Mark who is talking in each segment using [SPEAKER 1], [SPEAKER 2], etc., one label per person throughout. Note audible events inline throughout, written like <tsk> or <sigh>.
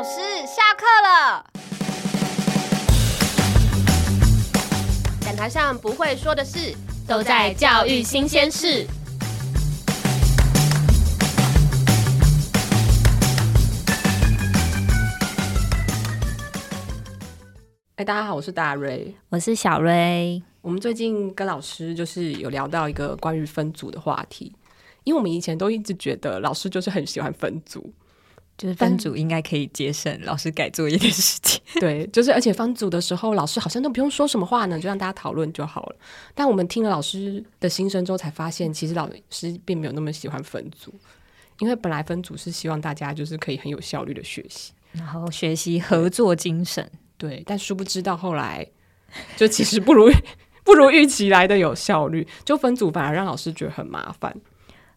[SPEAKER 1] 老师，下课了。讲台上不会说的事，
[SPEAKER 2] 都在教育新鲜事。
[SPEAKER 3] 哎，大家好，我是大瑞，
[SPEAKER 2] 我是小瑞。
[SPEAKER 3] 我们最近跟老师就是有聊到一个关于分组的话题，因为我们以前都一直觉得老师就是很喜欢分组，
[SPEAKER 2] 就是分组应该可以节省老师改作业的时间。<laughs>
[SPEAKER 3] 对，就是而且分组的时候，老师好像都不用说什么话呢，就让大家讨论就好了。但我们听了老师的心声之后，才发现其实老师并没有那么喜欢分组，因为本来分组是希望大家就是可以很有效率的学习，
[SPEAKER 2] 然后学习合作精神。
[SPEAKER 3] 对，但殊不知到后来，就其实不如不如预期来的有效率，就分组反而让老师觉得很麻烦。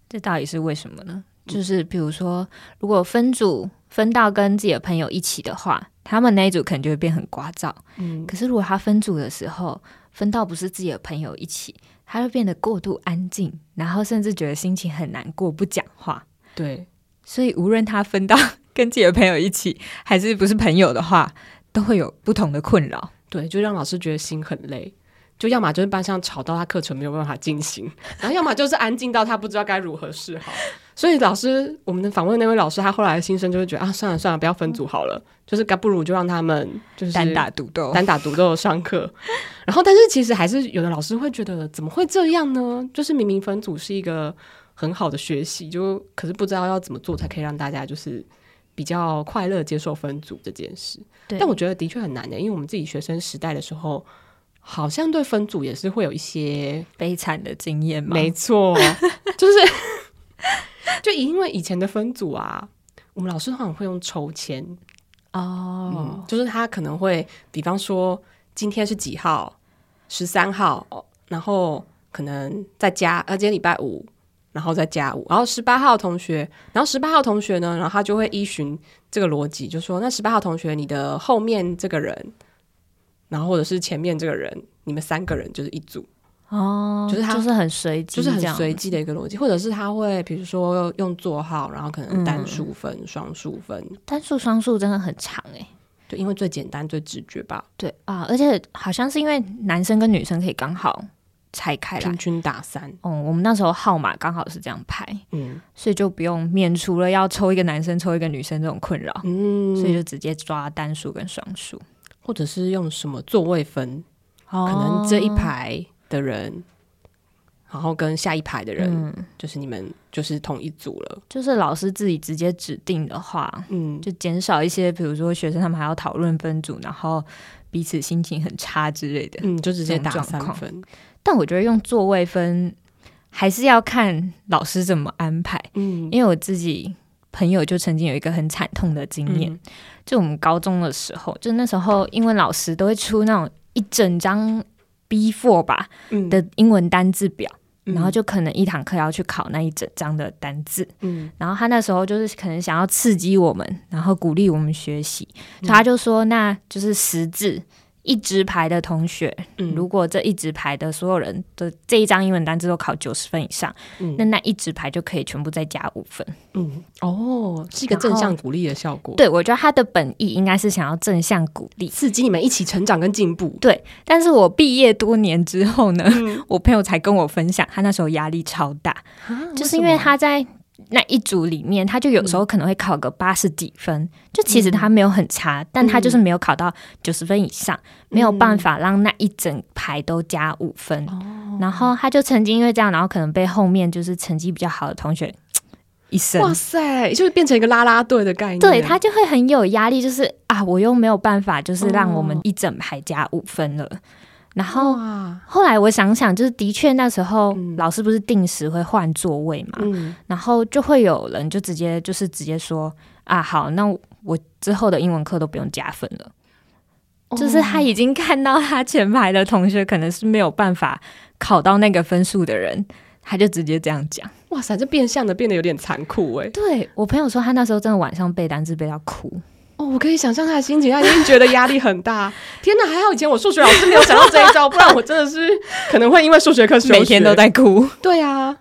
[SPEAKER 2] 这到底是为什么呢？就是比如说，如果分组分到跟自己的朋友一起的话，他们那一组可能就会变很聒噪。嗯，可是如果他分组的时候分到不是自己的朋友一起，他会变得过度安静，然后甚至觉得心情很难过，不讲话。
[SPEAKER 3] 对，
[SPEAKER 2] 所以无论他分到 <laughs> 跟自己的朋友一起，还是不是朋友的话。都会有不同的困扰，
[SPEAKER 3] 对，就让老师觉得心很累，就要么就是班上吵到他课程没有办法进行，然后要么就是安静到他不知道该如何是好。所以老师，我们的访问那位老师，他后来的心声就是觉得啊，算了算了，不要分组好了，嗯、就是该不如就让他们就是
[SPEAKER 2] 单打独斗，
[SPEAKER 3] 单打独斗上课。然后，但是其实还是有的老师会觉得，怎么会这样呢？就是明明分组是一个很好的学习，就可是不知道要怎么做才可以让大家就是。比较快乐接受分组这件事，但我觉得的确很难的，因为我们自己学生时代的时候，好像对分组也是会有一些
[SPEAKER 2] 悲惨的经验嘛。
[SPEAKER 3] 没错，就是 <laughs> 就因为以前的分组啊，我们老师好像会用抽签哦、嗯，就是他可能会，比方说今天是几号，十三号，然后可能再加，呃，今天礼拜五。然后再加五，然后十八号同学，然后十八号同学呢，然后他就会依循这个逻辑，就说那十八号同学，你的后面这个人，然后或者是前面这个人，你们三个人就是一组
[SPEAKER 2] 哦，就是他就是很随机，
[SPEAKER 3] 就是很随机的一个逻辑，或者是他会比如说用座号，然后可能单数分、嗯、双数分，
[SPEAKER 2] 单数双数真的很长哎、欸，
[SPEAKER 3] 对，因为最简单最直觉吧，
[SPEAKER 2] 对啊，而且好像是因为男生跟女生可以刚好。拆开来，
[SPEAKER 3] 平均打三。
[SPEAKER 2] 嗯，我们那时候号码刚好是这样排，嗯，所以就不用免除了要抽一个男生抽一个女生这种困扰，嗯，所以就直接抓单数跟双数，
[SPEAKER 3] 或者是用什么座位分，哦，可能这一排的人，然后跟下一排的人，嗯，就是你们就是同一组了。
[SPEAKER 2] 就是老师自己直接指定的话，嗯，就减少一些，比如说学生他们还要讨论分组，然后彼此心情很差之类的，
[SPEAKER 3] 嗯，就直接打三分。
[SPEAKER 2] 但我觉得用座位分还是要看老师怎么安排，嗯，因为我自己朋友就曾经有一个很惨痛的经验，嗯，就我们高中的时候，就那时候英文老师都会出那种一整张 B4 吧的英文单字表，嗯，然后就可能一堂课要去考那一整张的单字，嗯，然后他那时候就是可能想要刺激我们，然后鼓励我们学习，嗯，所以他就说那就是识字。一直排的同学，嗯，如果这一直排的所有人的这一张英文单字都考九十分以上，嗯，那那一直排就可以全部再加五分。
[SPEAKER 3] 嗯，哦，是一个正向鼓励的效果。
[SPEAKER 2] 对，我觉得他的本意应该是想要正向鼓励，
[SPEAKER 3] 刺激你们一起成长跟进步。
[SPEAKER 2] 对，但是我毕业多年之后呢，嗯，我朋友才跟我分享，他那时候压力超大，就是因为他在。那一组里面，他就有时候可能会考个八十几分，嗯，就其实他没有很差，嗯，但他就是没有考到九十分以上，嗯，没有办法让那一整排都加五分，嗯。然后他就曾经因为这样，然后可能被后面就是成绩比较好的同学 <tsk> 一声，
[SPEAKER 3] 哇塞，就是变成一个啦啦队的概念。
[SPEAKER 2] 对，他就会很有压力，就是啊，我又没有办法，就是让我们一整排加五分了。然后后来我想想，就是的确那时候老师不是定时会换座位嘛，嗯，然后就会有人就直接就是直接说啊，好，那我之后的英文课都不用加分了。哦，就是他已经看到他前排的同学可能是没有办法考到那个分数的人，他就直接这样讲。
[SPEAKER 3] 哇塞，这变相的变得有点残酷哎。
[SPEAKER 2] 对，我朋友说，他那时候真的晚上背单词背到哭。
[SPEAKER 3] 哦，我可以想象他的心情，他一定觉得压力很大。<laughs> 天哪，还好以前我数学老师没有想到这一招，不然我真的是可能会因为数学课 <laughs> 每
[SPEAKER 2] 天都在哭。
[SPEAKER 3] 对啊，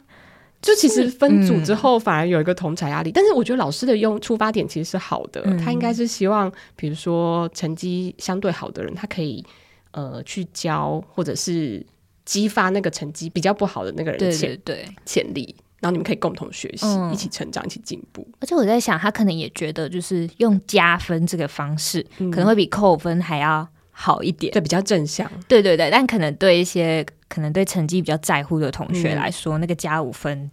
[SPEAKER 3] 就其实分组之后反而有一个同侪压力，嗯、但是我觉得老师的用出发点其实是好的，嗯、他应该是希望，比如说成绩相对好的人，他可以呃去教，或者是激发那个成绩比较不好的那个人的潜对潜力，然后你们可以共同学习，嗯、一起成长，一起进步。
[SPEAKER 2] 而且我在想，他可能也觉得，就是用加分这个方式，嗯、可能会比扣分还要好一点，
[SPEAKER 3] 对，比较正向。
[SPEAKER 2] 对对对，但可能对一些。可能对成绩比较在乎的同学来说，嗯、那个加五分，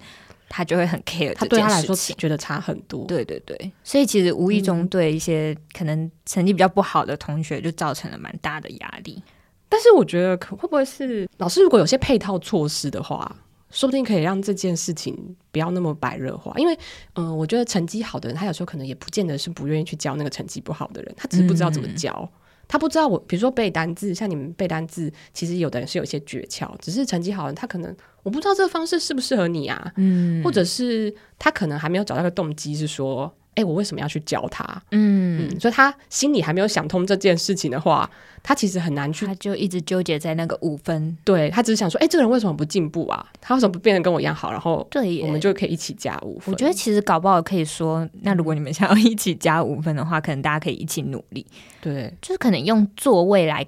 [SPEAKER 2] 他就会很 care。
[SPEAKER 3] 他对他来说觉得差很多。
[SPEAKER 2] 对对对，所以其实无意中对一些可能成绩比较不好的同学，就造成了蛮大的压力。
[SPEAKER 3] 但是我觉得，可会不会是老师如果有些配套措施的话，说不定可以让这件事情不要那么白热化。因为，嗯、呃，我觉得成绩好的人，他有时候可能也不见得是不愿意去教那个成绩不好的人，他只是不知道怎么教。嗯他不知道我，比如说背单字，像你们背单字，其实有的人是有一些诀窍，只是成绩好的人，他可能我不知道这个方式适不适合你啊，嗯，或者是他可能还没有找到个动机，是说。哎，我为什么要去教他？嗯，嗯，所以他心里还没有想通这件事情的话，他其实很难去，
[SPEAKER 2] 他就一直纠结在那个五分。
[SPEAKER 3] 对，他只是想说，哎，这个人为什么不进步啊？他为什么不变得跟我一样好？然后，对，我们就可以一起加五分。
[SPEAKER 2] 我觉得其实搞不好可以说，那如果你们想要一起加五分的话，可能大家可以一起努力。
[SPEAKER 3] 对，
[SPEAKER 2] 就是可能用座位来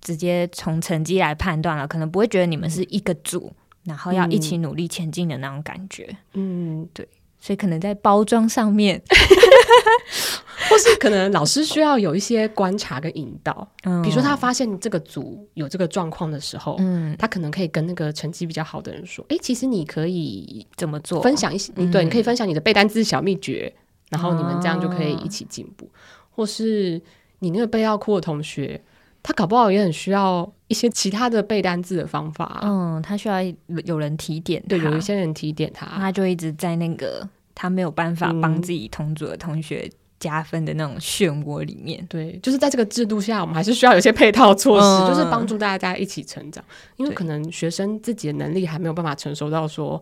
[SPEAKER 2] 直接从成绩来判断了，可能不会觉得你们是一个组，嗯、然后要一起努力前进的那种感觉。嗯，对。所以可能在包装上面，<laughs>
[SPEAKER 3] 或是可能老师需要有一些观察跟引导。嗯，比如说他发现这个组有这个状况的时候，嗯，他可能可以跟那个成绩比较好的人说：“哎，其实你可以怎么做？分享一些，对，你可以分享你的背单词小秘诀，然后你们这样就可以一起进步。或是你那个背要哭的同学。”他搞不好也很需要一些其他的背单字的方法。
[SPEAKER 2] 嗯，他需要有人提点，
[SPEAKER 3] 对，有一些人提点他，
[SPEAKER 2] 他就一直在那个他没有办法帮自己同组的同学加分的那种漩涡里面。
[SPEAKER 3] 对，就是在这个制度下，我们还是需要有一些配套措施，嗯、就是帮助大家一起成长。因为可能学生自己的能力还没有办法成熟到说。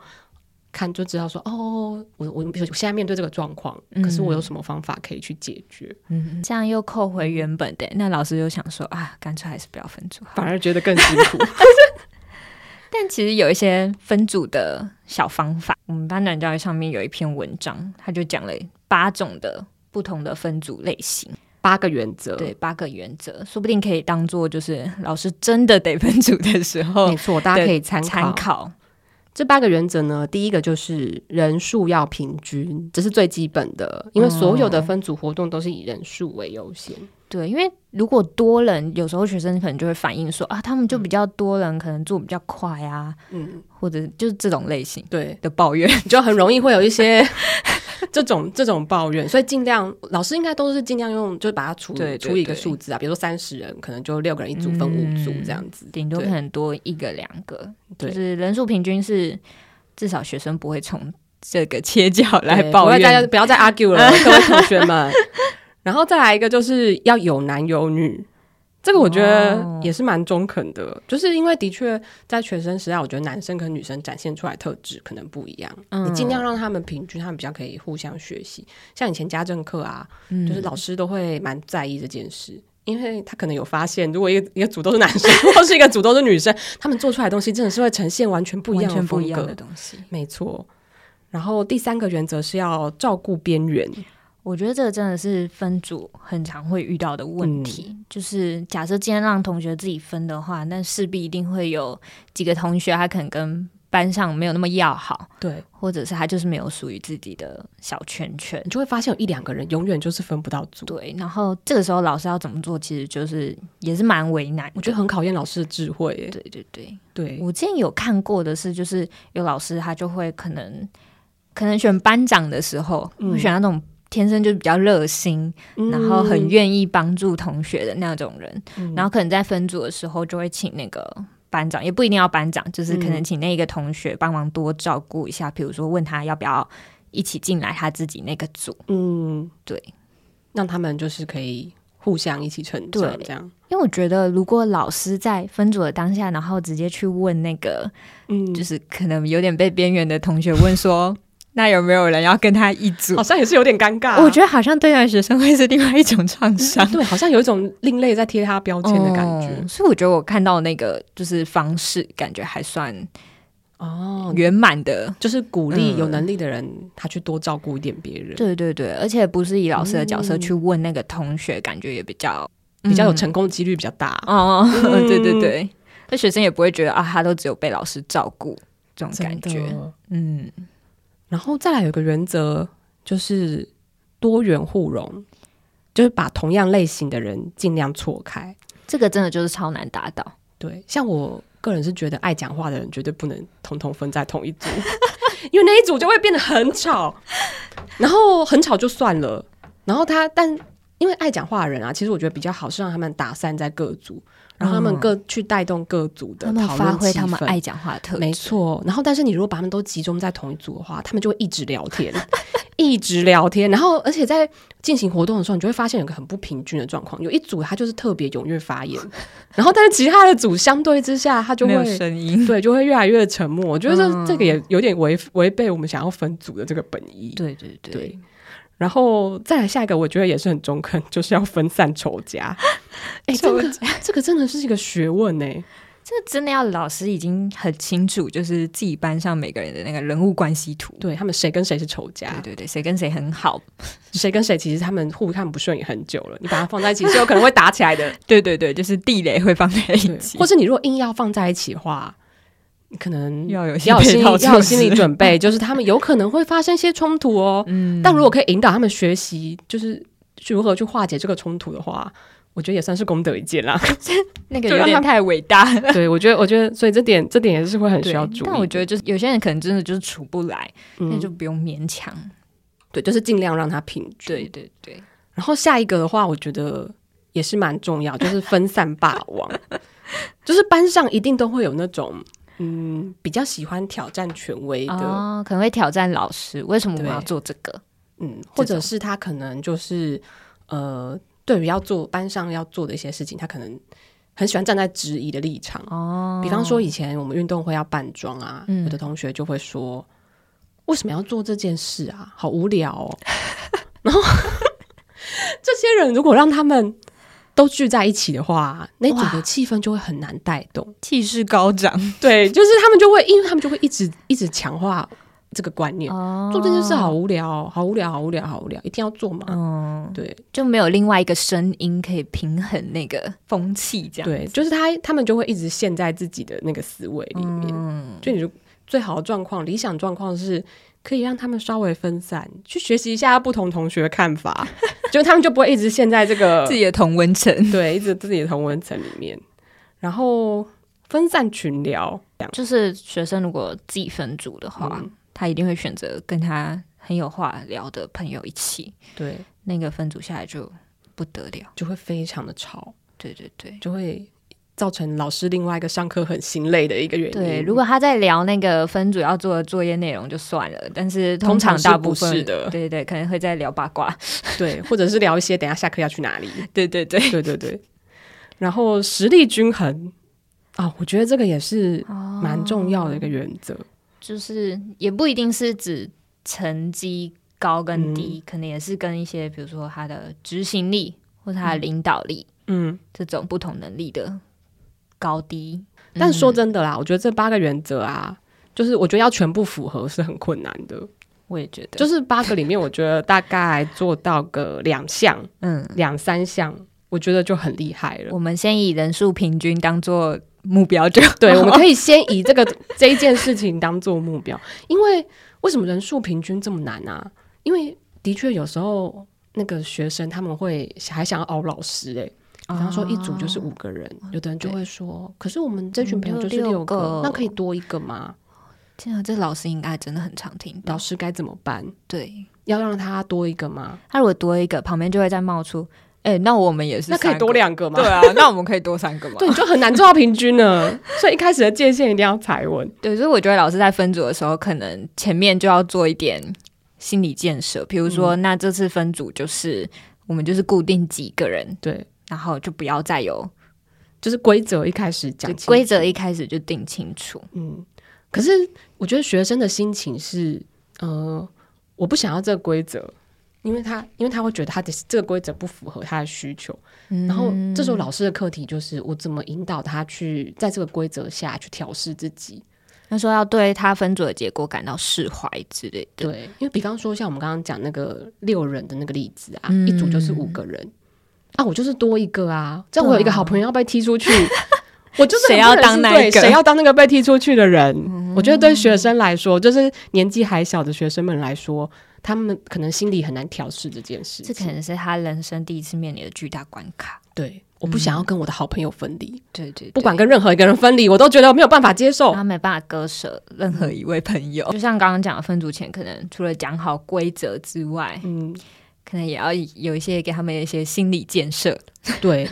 [SPEAKER 3] 看就知道说哦，我我我现在面对这个状况，嗯、可是我有什么方法可以去解决？
[SPEAKER 2] 嗯，这样又扣回原本的，那老师就想说啊，干脆还是不要分组，
[SPEAKER 3] 反而觉得更辛苦。<laughs>
[SPEAKER 2] 但其实有一些分组的小方法，我们班长教育上面有一篇文章，他就讲了八种的不同的分组类型，
[SPEAKER 3] 八个原则，
[SPEAKER 2] 对，八个原则，说不定可以当做就是老师真的得分组的时候，
[SPEAKER 3] 没错，大家可以参
[SPEAKER 2] 参考。
[SPEAKER 3] 这八个原则呢，第一个就是人数要平均，这是最基本的，因为所有的分组活动都是以人数为优先。
[SPEAKER 2] 嗯、对，因为如果多人，有时候学生可能就会反映说啊，他们就比较多人，可能做比较快啊，嗯，或者就是这种类型对的抱怨，
[SPEAKER 3] 就很容易会有一些。<laughs> 这种这种抱怨，所以尽量老师应该都是尽量用，就是把它除对对对除以一个数字啊，比如说三十人，可能就六个人一组，分五组这样子，
[SPEAKER 2] 嗯、顶多可能多一个两个，就是人数平均是至少学生不会从这个切角来抱怨，
[SPEAKER 3] 大家不要再 <laughs> argue 了，各位同学们。然后再来一个，就是要有男有女。这个我觉得也是蛮中肯的，哦、就是因为的确在学生时代，我觉得男生跟女生展现出来特质可能不一样。嗯、你尽量让他们平均，他们比较可以互相学习。像以前家政课啊，嗯、就是老师都会蛮在意这件事，因为他可能有发现，如果一个一个组都是男生，<laughs> 或是一个组都是女生，他们做出来的东西真的是会呈现完全不一样的风格，完全不一样的东西。没错。然后第三个原则是要照顾边缘。
[SPEAKER 2] 我觉得这个真的是分组很常会遇到的问题，嗯、就是假设今天让同学自己分的话，那势必一定会有几个同学他可能跟班上没有那么要好，
[SPEAKER 3] 对，
[SPEAKER 2] 或者是他就是没有属于自己的小圈圈，
[SPEAKER 3] 你就会发现有一两个人永远就是分不到组，
[SPEAKER 2] 对。然后这个时候老师要怎么做，其实就是也是蛮为难，
[SPEAKER 3] 我觉得很考验老师的智慧。
[SPEAKER 2] 对对对
[SPEAKER 3] 对，
[SPEAKER 2] 我之前有看过的是，就是有老师他就会可能可能选班长的时候，会选那种。天生就是比较热心，嗯、然后很愿意帮助同学的那种人，嗯、然后可能在分组的时候就会请那个班长，也不一定要班长，就是可能请那个同学帮忙多照顾一下，比如说问他要不要一起进来他自己那个组，嗯，对，
[SPEAKER 3] 让他们就是可以互相一起成长，这样。
[SPEAKER 2] 因为我觉得如果老师在分组的当下，然后直接去问那个，嗯，就是可能有点被边缘的同学问说。那有没有人要跟他一组？
[SPEAKER 3] 好像也是有点尴尬、啊。
[SPEAKER 2] 我觉得好像对待学生会是另外一种创伤、嗯，<laughs>
[SPEAKER 3] 对，好像有一种另类在贴他标签的感觉、嗯。
[SPEAKER 2] 所以我觉得我看到那个就是方式，感觉还算哦，圆满的，
[SPEAKER 3] 就是鼓励有能力的人，嗯、他去多照顾一点别人。
[SPEAKER 2] 对对对，而且不是以老师的角色去问那个同学，嗯、感觉也比较
[SPEAKER 3] 比较有成功几率比较大。
[SPEAKER 2] 哦，<laughs> 嗯、对对对，那学生也不会觉得啊，他都只有被老师照顾这种感觉。嗯，
[SPEAKER 3] 然后再来有个原则，就是多元互融，就是把同样类型的人尽量错开。
[SPEAKER 2] 这个真的就是超难达到。
[SPEAKER 3] 对，像我。个人是觉得爱讲话的人绝对不能统统分在同一组，<laughs> 因为那一组就会变得很吵，然后很吵就算了，然后他但因为爱讲话的人啊，其实我觉得比较好是让他们打散在各组，然后他们各去带动各组的
[SPEAKER 2] 发挥他们爱讲话的特质，
[SPEAKER 3] 没错。然后但是你如果把他们都集中在同一组的话，他们就会一直聊天。<laughs> 一直聊天，然后而且在进行活动的时候，你就会发现有个很不平均的状况。有一组他就是特别踊跃发言，<laughs> 然后但是其他的组相对之下，他就
[SPEAKER 2] 会声音，
[SPEAKER 3] 对，就会越来越沉默。我觉得这这个也有点违违背我们想要分组的这个本意。
[SPEAKER 2] 对对对，对。然
[SPEAKER 3] 后再来下一个，我觉得也是很中肯，就是要分散仇家。<laughs> 哎，<laughs> 这个 <laughs> 这个真的是一个学问呢、欸。
[SPEAKER 2] 这真的要老师已经很清楚，就是自己班上每个人的那个人物关系图，
[SPEAKER 3] 对他们谁跟谁是仇家，
[SPEAKER 2] 对对对，谁跟谁很好，
[SPEAKER 3] 谁跟谁其实他们互看不顺眼很久了，你把它放在一起是有可能会打起来的。
[SPEAKER 2] 对对对，就是地雷会放在一起，
[SPEAKER 3] 或者你如果硬要放在一起的话，你可能
[SPEAKER 2] 要有
[SPEAKER 3] 要有心要有心理准备，就是他们有可能会发生一些冲突哦。<laughs> 嗯，但如果可以引导他们学习，就是如何去化解这个冲突的话。我觉得也算是功德一件啦，<laughs>
[SPEAKER 2] 那个有点太伟大了。<laughs>
[SPEAKER 3] 对，我觉得，我觉得，所以这点，这点也是会很需要注意。
[SPEAKER 2] 但我觉得，就是有些人可能真的就是处不来，那、嗯、就不用勉强。
[SPEAKER 3] 对，就是尽量让他平均。
[SPEAKER 2] 对对对。
[SPEAKER 3] 然后下一个的话，我觉得也是蛮重要，就是分散霸王。就是班上一定都会有那种，嗯，比较喜欢挑战权威的，
[SPEAKER 2] 哦、可能会挑战老师。为什么我们要做这个？
[SPEAKER 3] 嗯，或者是他可能就是呃。对于要做班上要做的一些事情，他可能很喜欢站在质疑的立场。哦，比方说以前我们运动会要扮装啊，嗯、有的同学就会说：“为什么要做这件事啊？好无聊哦。<laughs> ”然后 <laughs> 这些人如果让他们都聚在一起的话，那整个气氛就会很难带动，
[SPEAKER 2] 气势高涨。<laughs>
[SPEAKER 3] 对，就是他们就会，因为他们就会一直一直强化。这个观念，哦、做这件事好无聊，好无聊，好无聊，好无聊，一定要做嘛？嗯，对，
[SPEAKER 2] 就没有另外一个声音可以平衡那个风气，这样
[SPEAKER 3] 对，就是他他们就会一直陷在自己的那个思维里面。嗯，就你最好的状况，理想状况是可以让他们稍微分散，去学习一下不同同学的看法，<laughs> 就他们就不会一直陷在这个 <laughs>
[SPEAKER 2] 自己的同温层，<laughs>
[SPEAKER 3] 对，一直自己的同温层里面，然后分散群聊，
[SPEAKER 2] 就是学生如果自己分组的话。嗯。他一定会选择跟他很有话聊的朋友一起，
[SPEAKER 3] 对，
[SPEAKER 2] 那个分组下来就不得了，
[SPEAKER 3] 就会非常的吵，
[SPEAKER 2] 对对对，
[SPEAKER 3] 就会造成老师另外一个上课很心累的一个原因。
[SPEAKER 2] 对，如果他在聊那个分组要做的作业内容就算了，但是通常大部分
[SPEAKER 3] 是的，
[SPEAKER 2] 对对对，可能会在聊八卦，
[SPEAKER 3] 对，<laughs> 或者是聊一些等下下课要去哪里，
[SPEAKER 2] 对对对。
[SPEAKER 3] 对对对，然后实力均衡啊、哦，我觉得这个也是蛮重要的一个原则。哦
[SPEAKER 2] 就是也不一定是指成绩高跟低，嗯、可能也是跟一些比如说他的执行力或者他的领导力，嗯，这种不同能力的高低。
[SPEAKER 3] 嗯、但说真的啦，我觉得这八个原则啊，就是我觉得要全部符合是很困难的。
[SPEAKER 2] 我也觉得，
[SPEAKER 3] 就是八个里面，我觉得大概做到个两项，<laughs> 嗯，两三项，我觉得就很厉害了。
[SPEAKER 2] 我们先以人数平均当做。目标就
[SPEAKER 3] 对，我们可以 <laughs> 先以这个这一件事情当做目标，因为为什么人数平均这么难啊？因为的确有时候那个学生他们会还想要熬老师哎、欸，比方说一组就是五个人，哦、有的人就会说，可是我们这群朋友就是六个，那可以多一个吗？
[SPEAKER 2] 天啊，这老师应该真的很常听到，
[SPEAKER 3] 老师该怎么办？
[SPEAKER 2] 对，
[SPEAKER 3] 要让他多一个吗？
[SPEAKER 2] 他如果多一个，旁边就会再冒出。哎、欸，那我们也是，
[SPEAKER 3] 那可以多两个吗？
[SPEAKER 2] 对啊，那我们可以多三个吗？<laughs>
[SPEAKER 3] 对，你就很难做到平均呢。所以一开始的界限一定要踩稳。
[SPEAKER 2] 对，所以我觉得老师在分组的时候，可能前面就要做一点心理建设，比如说，嗯、那这次分组就是我们就是固定几个人，
[SPEAKER 3] 对，
[SPEAKER 2] 然后就不要再有，
[SPEAKER 3] 就是规则一开始讲，
[SPEAKER 2] 规则一开始就定清楚。
[SPEAKER 3] 嗯，可是我觉得学生的心情是，呃，我不想要这个规则。因为他，因为他会觉得他的这个规则不符合他的需求，嗯、然后这时候老师的课题就是我怎么引导他去在这个规则下去调试自己，
[SPEAKER 2] 他说要对他分组的结果感到释怀之类的。
[SPEAKER 3] 对，因为比方说像我们刚刚讲那个六人的那个例子啊，嗯、一组就是五个人啊，我就是多一个啊，这样我有一个好朋友要被踢出去，<laughs> 啊、我就是谁要当那个谁要当那个被踢出去的人？嗯、我觉得对学生来说，就是年纪还小的学生们来说，他们可能心里很难调试这件事。
[SPEAKER 2] 这可能是他人生第一次面临的巨大关卡。
[SPEAKER 3] 对。我不想要跟我的好朋友分离，
[SPEAKER 2] 对，对对，
[SPEAKER 3] 不管跟任何一个人分离，我都觉得我没有办法接受。
[SPEAKER 2] 他没办法割舍任何一位朋友，嗯、就像刚刚讲的分组前，可能除了讲好规则之外，嗯，可能也要有一些给他们一些心理建设。<laughs>
[SPEAKER 3] 对，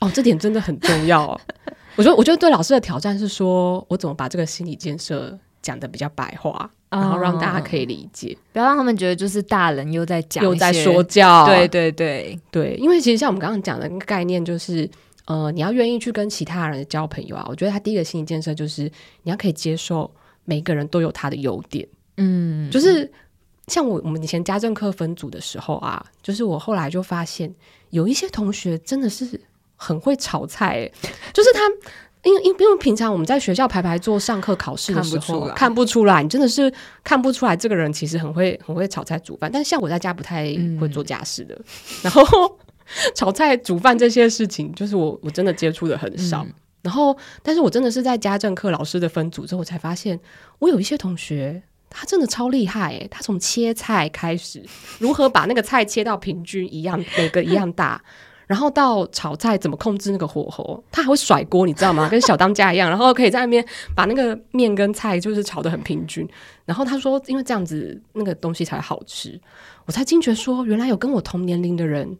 [SPEAKER 3] 哦，这点真的很重要。<laughs> 我觉得，我觉得对老师的挑战是说，我怎么把这个心理建设讲的比较白话。然后让大家可以理解，
[SPEAKER 2] 不要让他们觉得就是大人又在讲
[SPEAKER 3] 又在说教。
[SPEAKER 2] 对对对
[SPEAKER 3] 对，因为其实像我们刚刚讲的那个概念，就是呃，你要愿意去跟其他人交朋友啊。我觉得他第一个心理建设就是你要可以接受每个人都有他的优点。嗯，就是像我我们以前家政课分组的时候啊，就是我后来就发现有一些同学真的是很会炒菜，欸，就是他。因为因为因为平常我们在学校排排坐上课考试的时候看，看不出来，你真的是看不出来这个人其实很会很会炒菜煮饭。但是像我在家不太会做家事的，嗯、然后 <laughs> 炒菜煮饭这些事情，就是我我真的接触的很少。嗯、然后，但是我真的是在家政课老师的分组之后，我才发现我有一些同学他真的超厉害诶，他从切菜开始，如何把那个菜切到平均一样，每个一样大。<laughs> 然后到炒菜怎么控制那个火候，他还会甩锅，你知道吗？跟小当家一样，然后可以在那边把那个面跟菜就是炒得很平均。然后他说，因为这样子那个东西才好吃。我才惊觉说，原来有跟我同年龄的人，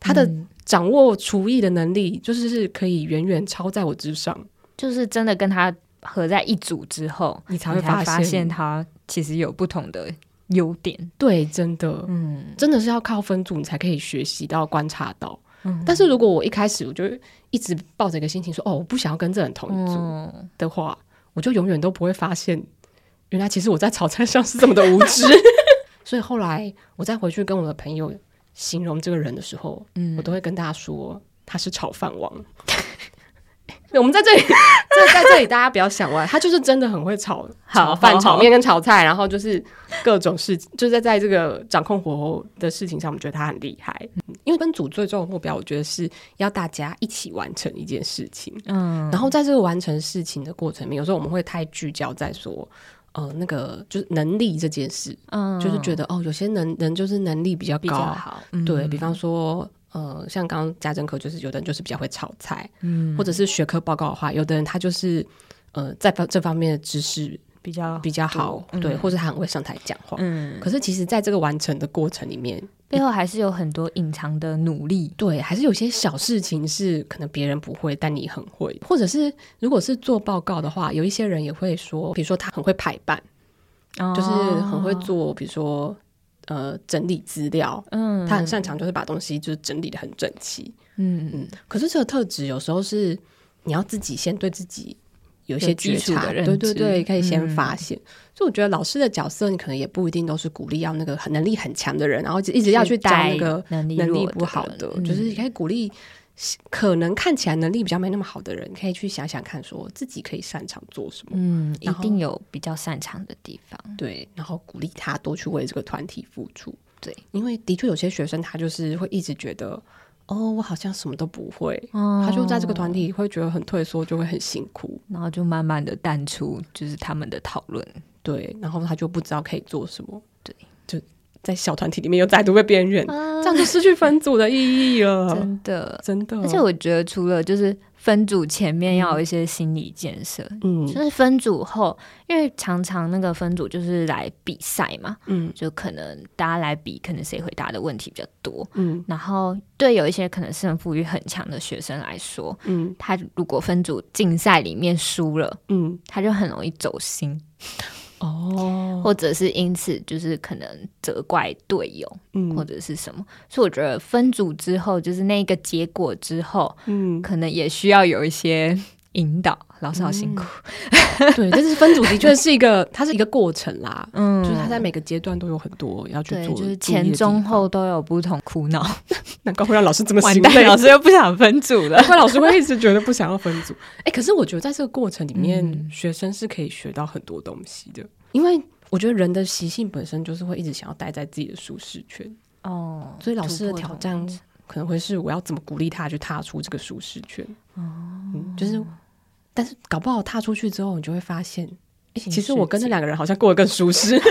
[SPEAKER 3] 他的掌握厨艺的能力就是是可以远远超在我之上。
[SPEAKER 2] 就是真的跟他合在一组之后，你才会发现他其实有不同的优点。
[SPEAKER 3] 对，真的，嗯，真的是要靠分组，你才可以学习到、观察到。但是如果我一开始我就一直抱着一个心情说哦，我不想要跟这人同一组的话，嗯、我就永远都不会发现，原来其实我在炒菜上是这么的无知。<laughs> 所以后来我再回去跟我的朋友形容这个人的时候，嗯、我都会跟大家说他是炒饭王。<laughs> 我们在这里，<laughs> 在在这里，大家不要想歪，他就是真的很会炒 <laughs> 炒饭、炒面跟炒菜，然后就是各种事情，就是在在这个掌控火候的事情上，我们觉得他很厉害。因为分组最终的目标，我觉得是要大家一起完成一件事情。嗯，然后在这个完成事情的过程里面，有时候我们会太聚焦在说，呃，那个就是能力这件事，嗯，就是觉得哦，有些人人就是能力比较高，比较好，对，比方说。呃，像刚刚家政课，就是有的人就是比较会炒菜，嗯，或者是学科报告的话，有的人他就是呃，在这方面的知识比较比较好，嗯、对，或者他很会上台讲话，嗯。可是其实，在这个完成的过程里面，
[SPEAKER 2] 背后还是有很多隐藏的努力，
[SPEAKER 3] 对，还是有些小事情是可能别人不会，但你很会，或者是如果是做报告的话，有一些人也会说，比如说他很会排版，哦、就是很会做，比如说。呃，整理资料，嗯，他很擅长，就是把东西就是整理的很整齐，嗯。嗯。可是这个特质有时候是你要自己先对自己有一些基础的认知，对对对，可以先发现。嗯、所以我觉得老师的角色，你可能也不一定都是鼓励要那个很能力很强的人，然后一直要去带那个能力不好的，的就是你可以鼓励。可能看起来能力比较没那么好的人，可以去想想看，说自己可以擅长做什么。
[SPEAKER 2] 嗯，一定有比较擅长的地方。
[SPEAKER 3] 对，然后鼓励他多去为这个团体付出。对，因为的确有些学生他就是会一直觉得，哦，我好像什么都不会，哦、他就在这个团体会觉得很退缩，就会很辛苦，
[SPEAKER 2] 然后就慢慢的淡出，就是他们的讨论。
[SPEAKER 3] 对，然后他就不知道可以做什么。对，就。在小团体里面又再度被边缘，啊、这样就失去分组的意义了。
[SPEAKER 2] 真的，
[SPEAKER 3] 真的。
[SPEAKER 2] 而且我觉得，除了就是分组前面要有一些心理建设，嗯，就是分组后，因为常常那个分组就是来比赛嘛，嗯，就可能大家来比，可能谁回答的问题比较多，嗯，然后对有一些可能胜负欲很强的学生来说，嗯，他如果分组竞赛里面输了，嗯，他就很容易走心。哦，或者是因此就是可能责怪队友，嗯，或者是什么，所以我觉得分组之后，就是那个结果之后，嗯，可能也需要有一些引导。老师好辛苦，
[SPEAKER 3] 嗯、<laughs> 对，但是分组的确是一个，<laughs> 它是一个过程啦，嗯，就是他在每个阶段都有很多要去做，
[SPEAKER 2] 就是前中后都有不同苦恼。<laughs>
[SPEAKER 3] 难怪会让老师这么
[SPEAKER 2] 心累，老师又不想分组了，
[SPEAKER 3] 难怪老师会一直觉得不想要分组。哎、欸，可是我觉得在这个过程里面，嗯、学生是可以学到很多东西的，因为我觉得人的习性本身就是会一直想要待在自己的舒适圈。哦，所以老师的挑战可能会是我要怎么鼓励他去踏出这个舒适圈。哦、嗯，就是，但是搞不好踏出去之后，你就会发现，欸、其实我跟这两个人好像过得更舒适。<laughs>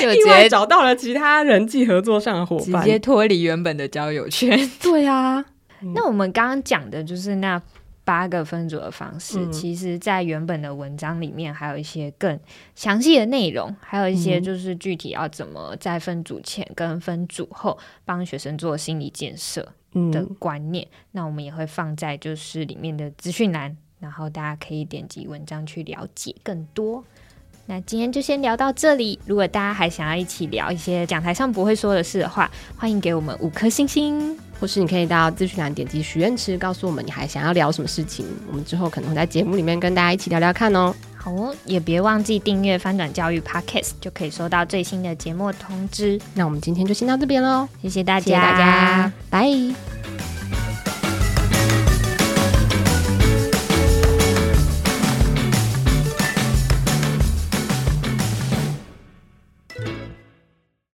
[SPEAKER 3] 就直接找到了其他人际合作上的伙伴，
[SPEAKER 2] 直接脱离原本的交友圈。
[SPEAKER 3] 对啊，<laughs>
[SPEAKER 2] 那我们刚刚讲的就是那八个分组的方式，嗯、其实，在原本的文章里面还有一些更详细的内容，还有一些就是具体要怎么在分组前跟分组后帮学生做心理建设的观念。嗯、那我们也会放在就是里面的资讯栏，然后大家可以点击文章去了解更多。那今天就先聊到这里。如果大家还想要一起聊一些讲台上不会说的事的话，欢迎给我们五颗星星，
[SPEAKER 3] 或是你可以到资讯栏点击许愿池，告诉我们你还想要聊什么事情，我们之后可能会在节目里面跟大家一起聊聊看哦。
[SPEAKER 2] 好哦，也别忘记订阅翻转教育 Podcast，就可以收到最新的节目通知。
[SPEAKER 3] 那我们今天就先到这边喽，
[SPEAKER 2] 谢谢大家，
[SPEAKER 3] 谢谢大家，拜。